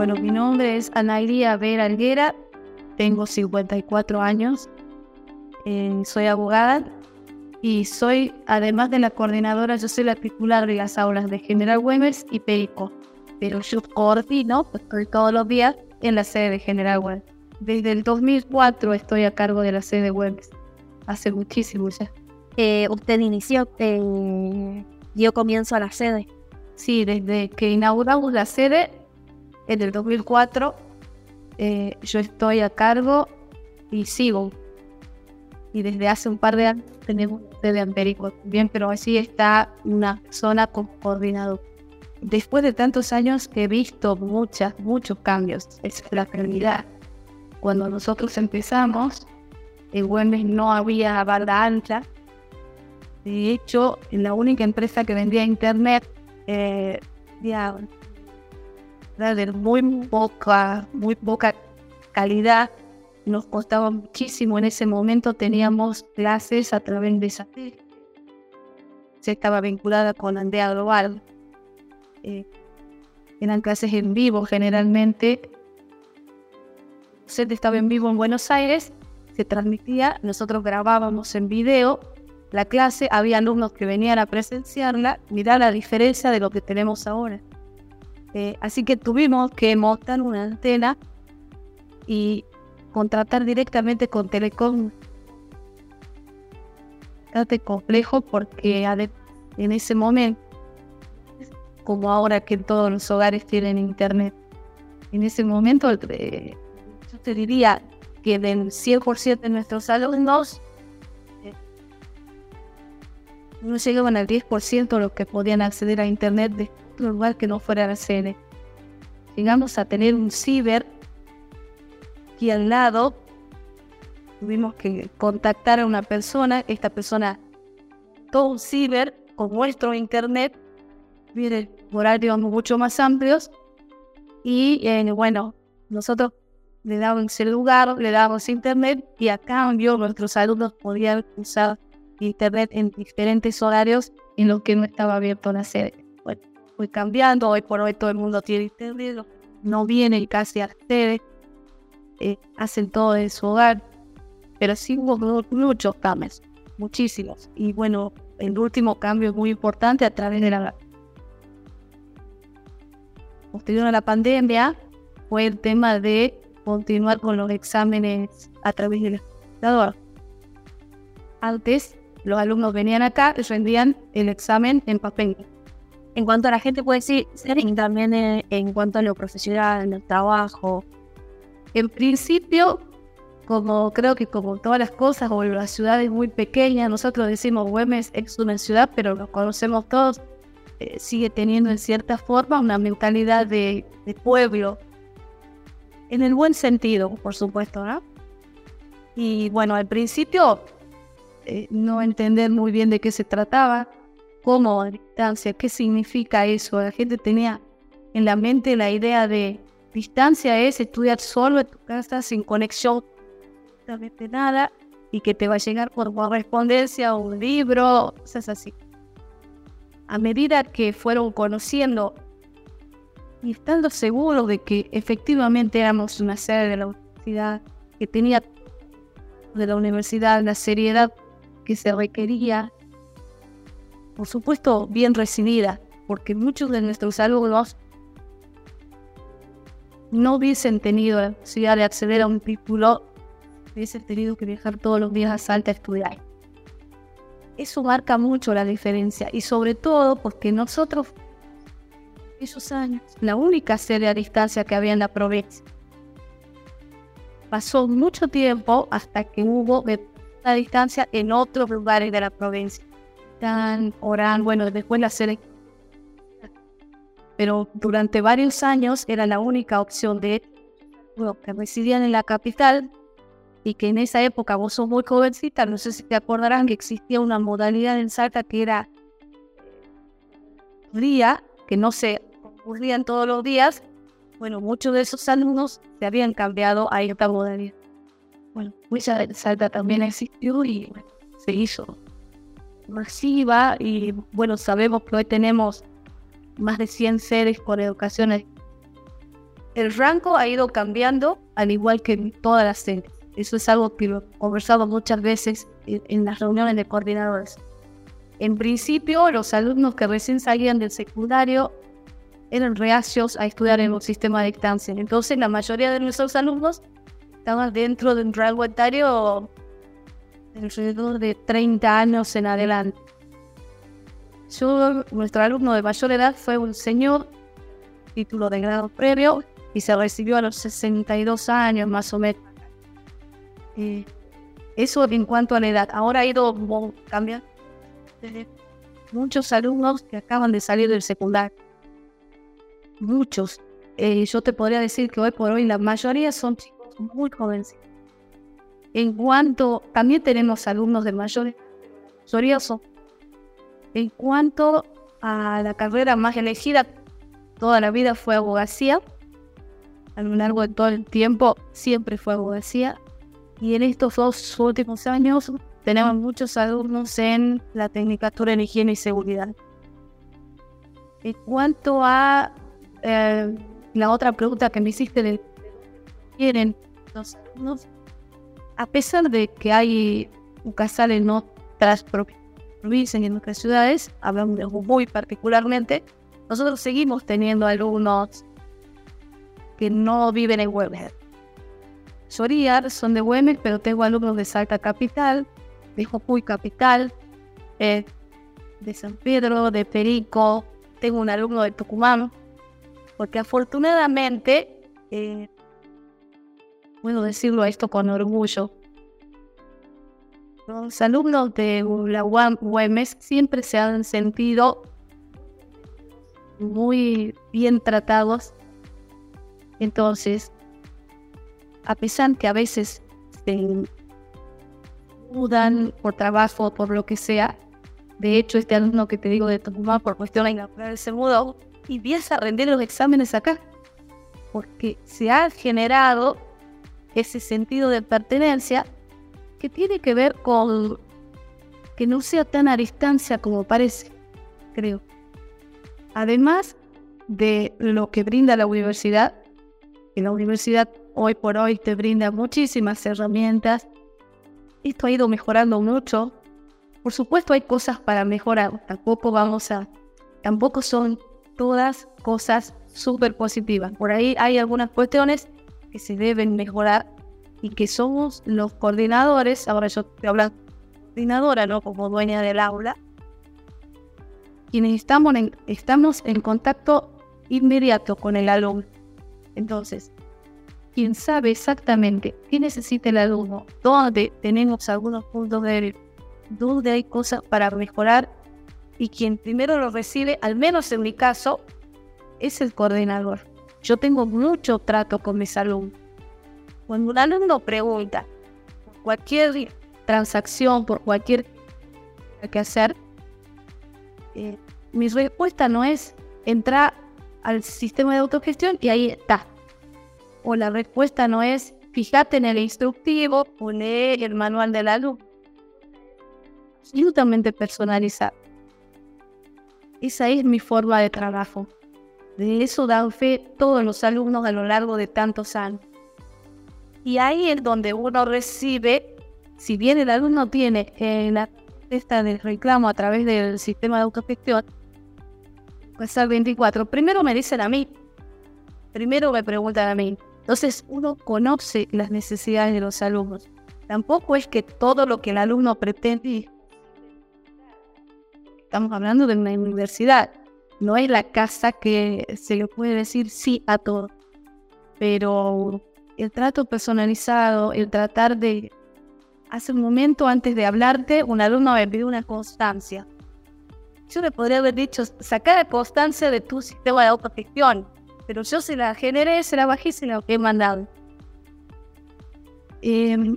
Bueno, mi nombre es Anailia Vera Alguera, tengo 54 años, eh, soy abogada y soy, además de la coordinadora, yo soy la titular de las aulas de General Güemes y Perico, pero yo coordino pues, todos los días en la sede de General Güemes. Desde el 2004 estoy a cargo de la sede de Güemes, hace muchísimo ya. Eh, usted inició, eh, dio comienzo a la sede. Sí, desde que inauguramos la sede en el 2004, eh, yo estoy a cargo y sigo. Y desde hace un par de años tenemos sede en Perico bien, pero así está una zona con coordinador. Después de tantos años he visto muchas, muchos cambios. Es la realidad. Cuando nosotros empezamos, en Güemes no había banda ancha, de hecho, la única empresa que vendía internet eh, de muy poca, muy poca calidad, nos costaba muchísimo. En ese momento teníamos clases a través de satélite. Se estaba vinculada con Andea Global. Eh, eran clases en vivo generalmente. Se estaba en vivo en Buenos Aires, se transmitía, nosotros grabábamos en video la clase, había alumnos que venían a presenciarla, mirá la diferencia de lo que tenemos ahora. Eh, así que tuvimos que montar una antena y contratar directamente con Telecom. Bastante complejo porque en ese momento, como ahora que todos los hogares tienen internet, en ese momento eh, yo te diría que del 100% de nuestros alumnos no llegaban al 10% los que podían acceder a Internet otro lugar que no fuera la sede. Llegamos a tener un ciber aquí al lado. Tuvimos que contactar a una persona, esta persona, todo un ciber con nuestro Internet, viene horarios mucho más amplios. Y eh, bueno, nosotros le dábamos el lugar, le dábamos internet y a cambio nuestros alumnos podían usar internet en diferentes horarios en los que no estaba abierto la sede. Fue cambiando, hoy por hoy todo el mundo tiene internet, no vienen casi a la sede, eh, hacen todo en su hogar, pero sí hubo muchos cambios, muchísimos. Y bueno, el último cambio muy importante a través de la... Posterior a la pandemia fue el tema de continuar con los exámenes a través del computador. Antes los alumnos venían acá y rendían el examen en papel. En cuanto a la gente puede decir, también en, cuanto a lo profesional, en el trabajo. En principio, como creo que como todas las cosas, o las ciudades muy pequeñas, nosotros decimos Güemes es una ciudad, pero lo conocemos todos, eh, sigue teniendo en cierta forma una mentalidad de, de, pueblo, en el buen sentido, por supuesto, ¿no? Y bueno, al principio eh, no entender muy bien de qué se trataba, cómo a distancia, qué significa eso. La gente tenía en la mente la idea de distancia es estudiar solo en tu casa sin conexión, absolutamente nada, y que te va a llegar por correspondencia o un libro, cosas así. A medida que fueron conociendo y estando seguros de que efectivamente éramos una sede de la universidad, que tenía de la universidad la seriedad que se requería, por supuesto, bien recibida, porque muchos de nuestros alumnos no hubiesen tenido la posibilidad de acceder a un título, hubiesen tenido que viajar todos los días a Salta a estudiar. Eso marca mucho la diferencia y sobre todo porque nosotros, esos años, la única sede a distancia que había en la provincia. Pasó mucho tiempo hasta que hubo la distancia en otros lugares de la provincia. Tan Orán, bueno, después la sede. Pero durante varios años era la única opción de bueno, que residían en la capital y que en esa época vos sos muy jovencita, no sé si te acordarán que existía una modalidad en Salta que era día, que no se ocurrían todos los días. Bueno, muchos de esos alumnos se habían cambiado a esta modalidad bueno, Huella Salta también existió y se hizo masiva y bueno, sabemos que hoy tenemos más de 100 sedes por educación. el rango ha ido cambiando al igual que en todas las sedes. Eso es algo que lo he conversado muchas veces en, en las reuniones de coordinadores. En principio, los alumnos que recién salían del secundario eran reacios a estudiar en un sistema de distancia. Entonces, la mayoría de nuestros alumnos estaban dentro de un rango etario alrededor de 30 años en adelante. Yo, nuestro alumno de mayor edad fue un señor, título de grado previo, y se recibió a los 62 años más o menos. Eh, eso en cuanto a la edad. Ahora ha ido cambiando. Muchos alumnos que acaban de salir del secundario. Muchos. Eh, yo te podría decir que hoy por hoy la mayoría son chicos muy jóvenes. En cuanto, también tenemos alumnos de mayores, son. En cuanto a la carrera más elegida, toda la vida fue abogacía. A lo largo de todo el tiempo siempre fue abogacía. Y en estos dos últimos años tenemos muchos alumnos en la Tecnicatura en Higiene y Seguridad. En cuanto a eh, la otra pregunta que me hiciste quieren los alumnos, a pesar de que hay un casal en otras provincias y en otras ciudades, hablamos muy particularmente, nosotros seguimos teniendo alumnos que no viven en Güemes. Soriar son de Güemes, pero tengo alumnos de Salta Capital, de Jujuy Capital, eh, de San Pedro, de Perico, tengo un alumno de Tucumán, porque afortunadamente eh, puedo decirlo esto con orgullo. Los alumnos de la UAM Güemes siempre se han sentido muy bien tratados. Entonces, a pesar que a veces se mudan por trabajo o por lo que sea, de hecho, este alumno que te digo de Tucumán por cuestiones naturales se mudó y empieza a rendir los exámenes acá, porque se ha generado ese sentido de pertenencia que tiene que ver con que no sea tan a distancia como parece, creo. Además de lo que brinda la universidad, que la universidad hoy por hoy te brinda muchísimas herramientas, esto ha ido mejorando mucho. Por supuesto hay cosas para mejorar, tampoco vamos a, tampoco son todas cosas súper positivas. Por ahí hay algunas cuestiones que se deben mejorar y que somos los coordinadores, ahora yo te hablo coordinadora, ¿no? Como dueña del aula, quienes estamos en, estamos en contacto inmediato con el alumno. Entonces, quien sabe exactamente qué necesita el alumno, dónde tenemos algunos puntos de dónde hay cosas para mejorar y quien primero lo recibe, al menos en mi caso, es el coordinador. Yo tengo mucho trato con mis alumnos. Cuando un alumno pregunta por cualquier transacción, por cualquier que hacer, eh, mi respuesta no es entrar al sistema de autogestión y ahí está. O la respuesta no es fíjate en el instructivo o lee el manual del alumno. Absolutamente personalizado. Esa es mi forma de trabajo. De eso dan fe todos los alumnos a lo largo de tantos años. Y ahí es donde uno recibe, si bien el alumno tiene la esta del reclamo a través del sistema de autogestión, pues al 24, primero me dicen a mí, primero me preguntan a mí. Entonces uno conoce las necesidades de los alumnos. Tampoco es que todo lo que el alumno pretende, estamos hablando de una universidad, no es la casa que se le puede decir sí a todo, pero el trato personalizado, el tratar de... Hace un momento antes de hablarte, un alumno me pidió una constancia. Yo le podría haber dicho, saca la constancia de tu sistema de autogestión, pero yo se la generé, se la bajé y se la he mandado. Em,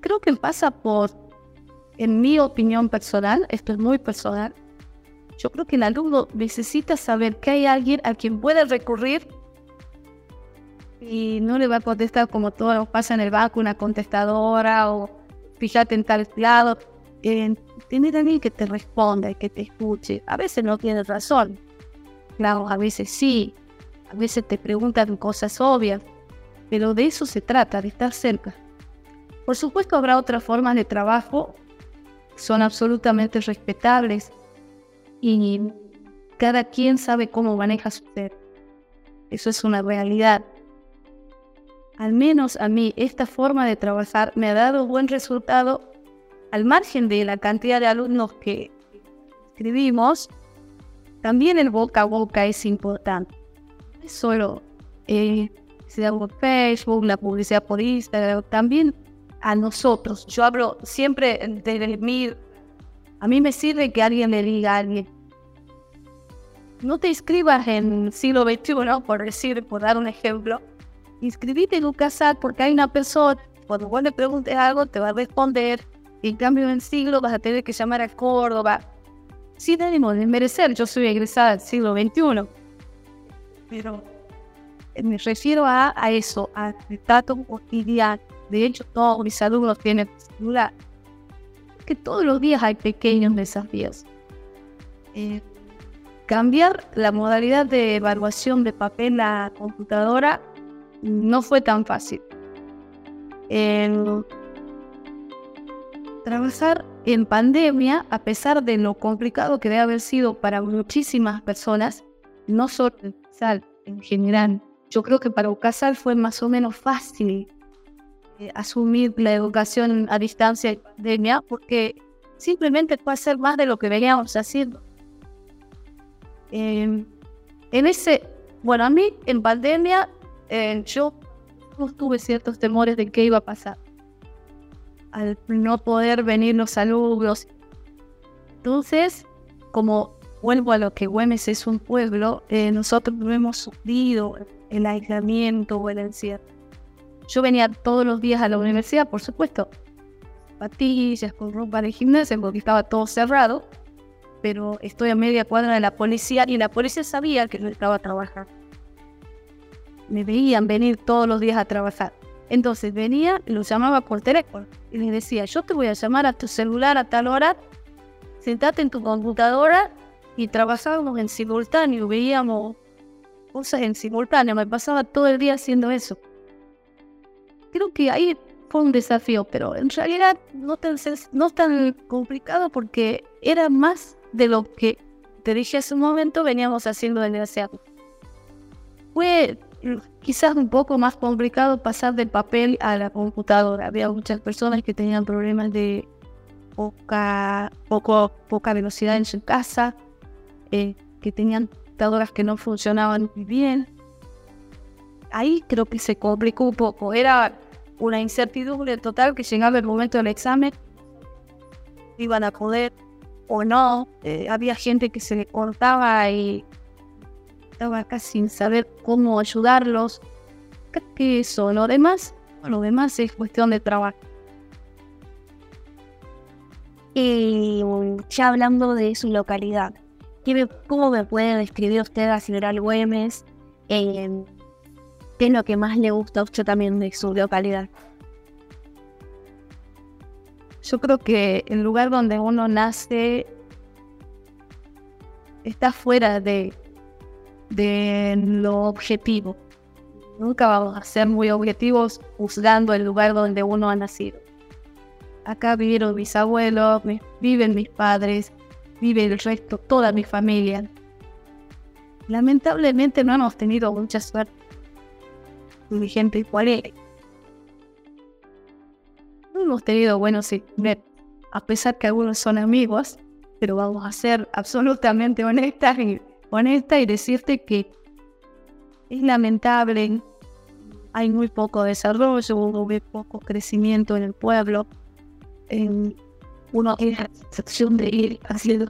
creo que pasa por, en mi opinión personal, esto es muy personal, yo creo que el alumno necesita saber que hay alguien a quien puede recurrir y no le va a contestar como todo lo pasa en el banco, una contestadora o fíjate en tal lado. Eh, tener alguien que te responda y que te escuche. A veces no tienes razón. Claro, a veces sí. a veces te preguntan cosas obvias, pero de eso se trata, de estar cerca. Por supuesto habrá otras formas de trabajo, son absolutamente respetables y cada quien sabe cómo maneja su ser. Eso es una realidad. Al menos a mí esta forma de trabajar me ha dado buen resultado al margen de la cantidad de alumnos que escribimos, también el boca a boca es importante. No es solo eh, sea por Facebook, la publicidad por Instagram, también a nosotros. Yo hablo siempre de mí. A mí me sirve que alguien le diga a alguien, no te inscribas en siglo XXI, por decir, por dar un ejemplo. Inscribite en UCASAT porque hay una persona, cuando vos le preguntes algo, te va a responder. en cambio, en siglo vas a tener que llamar a Córdoba. Sin ánimo de merecer, yo soy egresada del siglo XXI. Pero me refiero a, a eso, al trato cotidiano. De hecho, todos mis alumnos tienen celular. Que todos los días hay pequeños desafíos. Eh, Cambiar la modalidad de evaluación de papel a computadora no fue tan fácil. trabajar en pandemia, a pesar de lo complicado que debe haber sido para muchísimas personas, no solo en UCASAL, en general, yo creo que para UCASAL fue más o menos fácil eh, asumir la educación a distancia en pandemia, porque simplemente fue hacer más de lo que veníamos haciendo. Em, en ese, bueno, a mí en pandemia eh, yo tuve ciertos temores de qué iba a pasar. Al no poder venir los alumnos. Entonces, como vuelvo a lo que Güemes es un pueblo, eh, nosotros no hemos sufrido el aislamiento o el encierro. Yo venía todos los días a la universidad, por supuesto, patillas, con ropa de gimnasia, porque estaba todo cerrado pero estoy a media cuadra de la policía y la policía sabía que no estaba trabajando. Me veían venir todos los días a trabajar. Entonces venía y los llamaba por teléfono y les decía, yo te voy a llamar a tu celular a tal hora, sentate en tu computadora y trabajábamos en simultáneo, veíamos cosas en simultáneo, me pasaba todo el día haciendo eso. Creo que ahí fue un desafío, pero en realidad no tan, no tan complicado porque era más de lo que te dije hace un momento veníamos haciendo hace años. Fue quizás un poco más complicado pasar del papel a la computadora. Había muchas personas que tenían problemas de poca, poco, poca velocidad en su casa, eh, que tenían computadoras que no funcionaban muy bien. Ahí creo que se complicó un poco. Era una incertidumbre total que llegaba el momento del examen. Iban a poder o no. Eh, había gente que se le cortaba y estaba acá sin saber cómo ayudarlos. Creo que eso, lo demás, lo demás es cuestión de trabajo. Y ya hablando de su localidad, ¿cómo me puede describir usted a General Güemes? Eh, ¿Qué es lo que más le gusta a usted también de su localidad? Yo creo que el lugar donde uno nace está fuera de, de lo objetivo. Nunca vamos a ser muy objetivos juzgando el lugar donde uno ha nacido. Acá vivieron mis abuelos, viven mis padres, vive el resto, toda mi familia. Lamentablemente no hemos tenido mucha suerte. Mi gente igual hemos tenido buenos a pesar que algunos son amigos, pero vamos a ser absolutamente honestas y, honesta y decirte que es lamentable, hay muy poco desarrollo, muy poco crecimiento en el pueblo. uno tiene la sensación de ir haciendo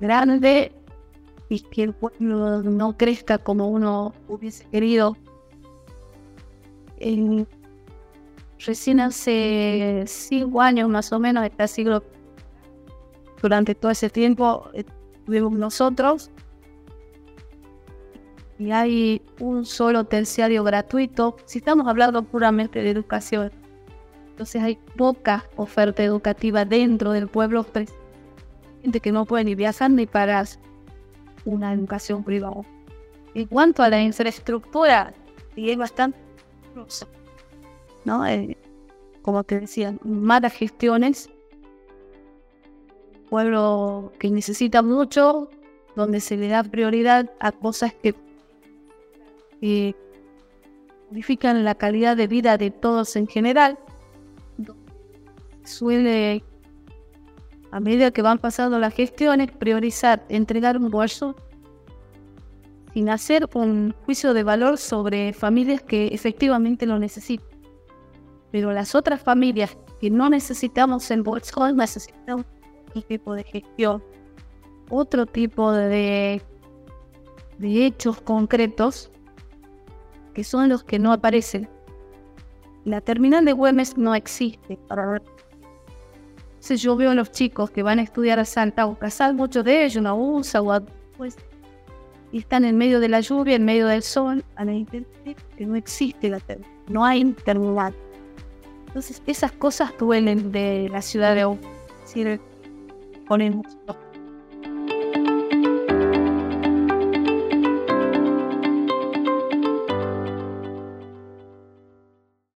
grande y que el pueblo no crezca como uno hubiese querido. Recién hace cinco años más o menos, este siglo, durante todo ese tiempo estuvimos nosotros y hay un solo terciario gratuito. Si estamos hablando puramente de educación, entonces hay poca oferta educativa dentro del pueblo, gente que no puede ni viajar ni pagar una educación privada. En cuanto a la infraestructura, y es bastante, ¿no? Eh, como te decía, malas gestiones, pueblo que necesita mucho, donde se le da prioridad a cosas que, modifican la calidad de vida de todos en general. Suele, a medida que van pasando las gestiones, priorizar entregar un bolso sin hacer un juicio de valor sobre familias que efectivamente lo necesitan. Pero las otras familias que no necesitamos el bolso necesitamos otro tipo de gestión, otro tipo de, hechos concretos que son los que no aparecen. La terminal de Güemes no existe. Entonces yo veo a los chicos que van a estudiar a Santa Casal, muchos de ellos no usan, pues, y están en medio de la lluvia, en medio del sol, a la que no existe la terminal, no hay terminal. Entonces esas cosas duelen de la ciudad de Oahu ponemos los